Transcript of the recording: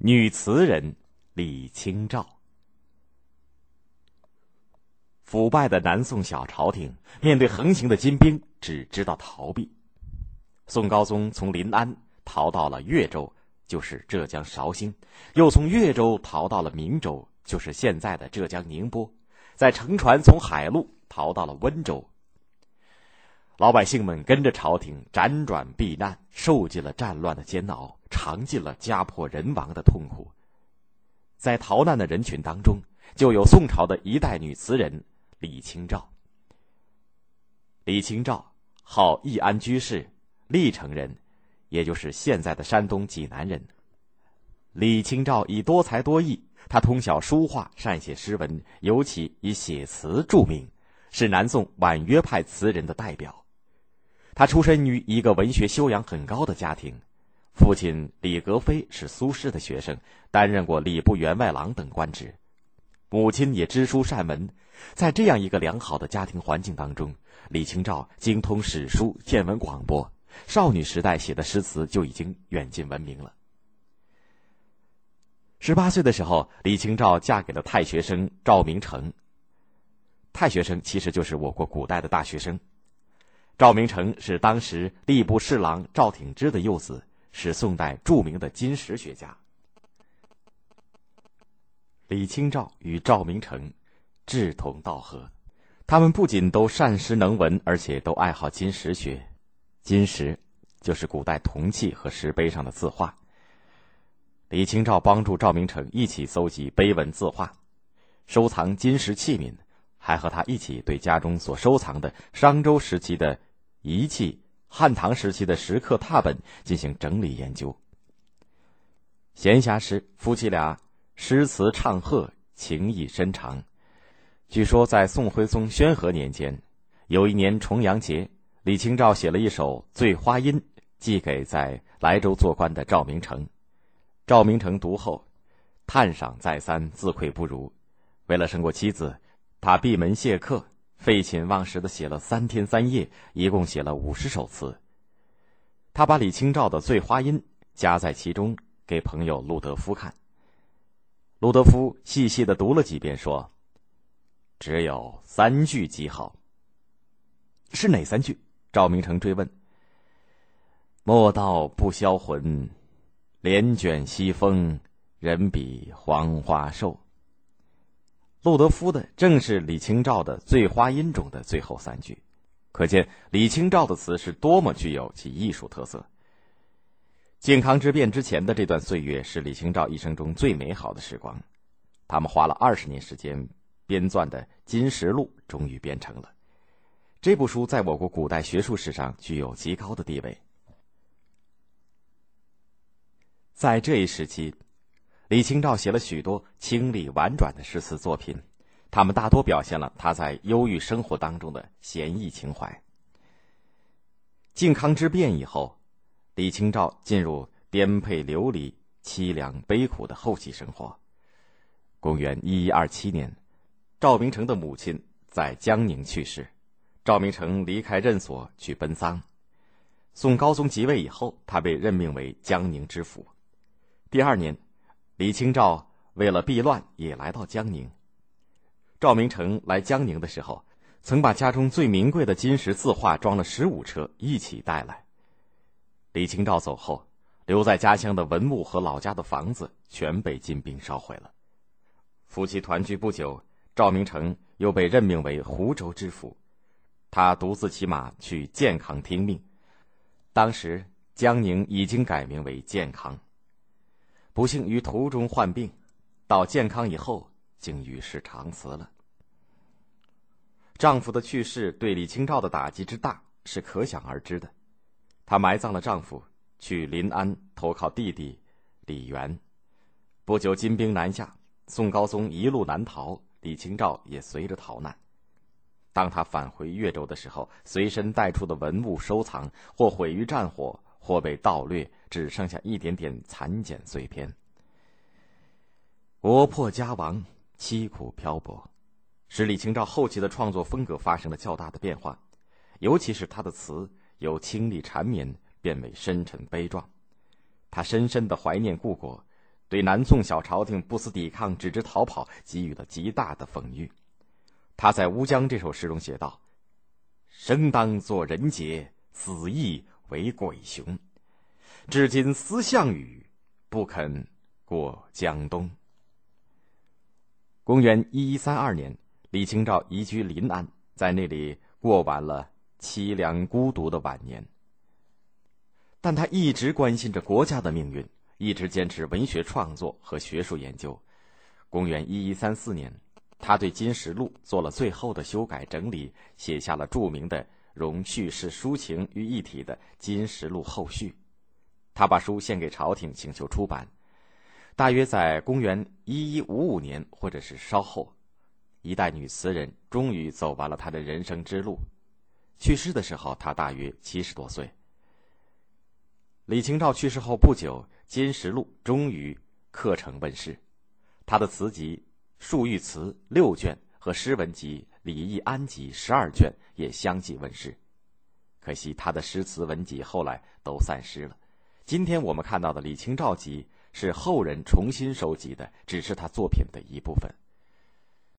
女词人李清照。腐败的南宋小朝廷面对横行的金兵，只知道逃避。宋高宗从临安逃到了越州，就是浙江绍兴；又从越州逃到了明州，就是现在的浙江宁波；再乘船从海路逃到了温州。老百姓们跟着朝廷辗转避难，受尽了战乱的煎熬，尝尽了家破人亡的痛苦。在逃难的人群当中，就有宋朝的一代女词人李清照。李清照，号易安居士，历城人，也就是现在的山东济南人。李清照以多才多艺，她通晓书画，善写诗文，尤其以写词著名，是南宋婉约派词人的代表。他出身于一个文学修养很高的家庭，父亲李格非是苏轼的学生，担任过礼部员外郎等官职；母亲也知书善文。在这样一个良好的家庭环境当中，李清照精通史书，见闻广博。少女时代写的诗词就已经远近闻名了。十八岁的时候，李清照嫁给了太学生赵明诚。太学生其实就是我国古代的大学生。赵明诚是当时吏部侍郎赵挺之的幼子，是宋代著名的金石学家。李清照与赵明诚志同道合，他们不仅都善诗能文，而且都爱好金石学。金石就是古代铜器和石碑上的字画。李清照帮助赵明诚一起搜集碑文字画，收藏金石器皿，还和他一起对家中所收藏的商周时期的。仪器汉唐时期的石刻拓本进行整理研究。闲暇时，夫妻俩诗词唱和，情意深长。据说在宋徽宗宣和年间，有一年重阳节，李清照写了一首《醉花阴》，寄给在莱州做官的赵明诚。赵明诚读后，叹赏再三，自愧不如。为了胜过妻子，他闭门谢客。废寝忘食的写了三天三夜，一共写了五十首词。他把李清照的《醉花阴》加在其中，给朋友陆德夫看。陆德夫细细的读了几遍，说：“只有三句极好。”是哪三句？赵明诚追问。“莫道不销魂，帘卷西风，人比黄花瘦。”陆德夫的正是李清照的《醉花阴》中的最后三句，可见李清照的词是多么具有其艺术特色。靖康之变之前的这段岁月是李清照一生中最美好的时光，他们花了二十年时间编撰的《金石录》终于编成了。这部书在我国古代学术史上具有极高的地位。在这一时期。李清照写了许多清丽婉转的诗词作品，他们大多表现了他在忧郁生活当中的闲逸情怀。靖康之变以后，李清照进入颠沛流离、凄凉悲苦的后期生活。公元一一二七年，赵明诚的母亲在江宁去世，赵明诚离开任所去奔丧。宋高宗即位以后，他被任命为江宁知府。第二年。李清照为了避乱，也来到江宁。赵明诚来江宁的时候，曾把家中最名贵的金石字画装了十五车一起带来。李清照走后，留在家乡的文物和老家的房子全被金兵烧毁了。夫妻团聚不久，赵明诚又被任命为湖州知府，他独自骑马去建康听命。当时江宁已经改名为建康。不幸于途中患病，到健康以后竟与世长辞了。丈夫的去世对李清照的打击之大是可想而知的。她埋葬了丈夫，去临安投靠弟弟李元。不久，金兵南下，宋高宗一路南逃，李清照也随着逃难。当他返回越州的时候，随身带出的文物收藏或毁于战火。或被盗掠，只剩下一点点残简碎片。国破家亡，凄苦漂泊，使李清照后期的创作风格发生了较大的变化，尤其是他的词由清丽缠绵变为深沉悲壮。他深深的怀念故国，对南宋小朝廷不思抵抗、只知逃跑给予了极大的讽喻。他在《乌江》这首诗中写道：“生当作人杰，死亦为鬼雄。至今思项羽，不肯过江东。”公元一一三二年，李清照移居临安，在那里过完了凄凉孤独的晚年。但他一直关心着国家的命运，一直坚持文学创作和学术研究。公元一一三四年，他对《金石录》做了最后的修改整理，写下了著名的融叙事抒情于一体的《金石录后续》。他把书献给朝廷，请求出版。大约在公元一一五五年，或者是稍后，一代女词人终于走完了她的人生之路。去世的时候，她大约七十多岁。李清照去世后不久，《金石录》终于刻成问世，他的词集《漱玉词》六卷和诗文集《李易安集》十二卷也相继问世。可惜他的诗词文集后来都散失了。今天我们看到的李清照集是后人重新收集的，只是他作品的一部分。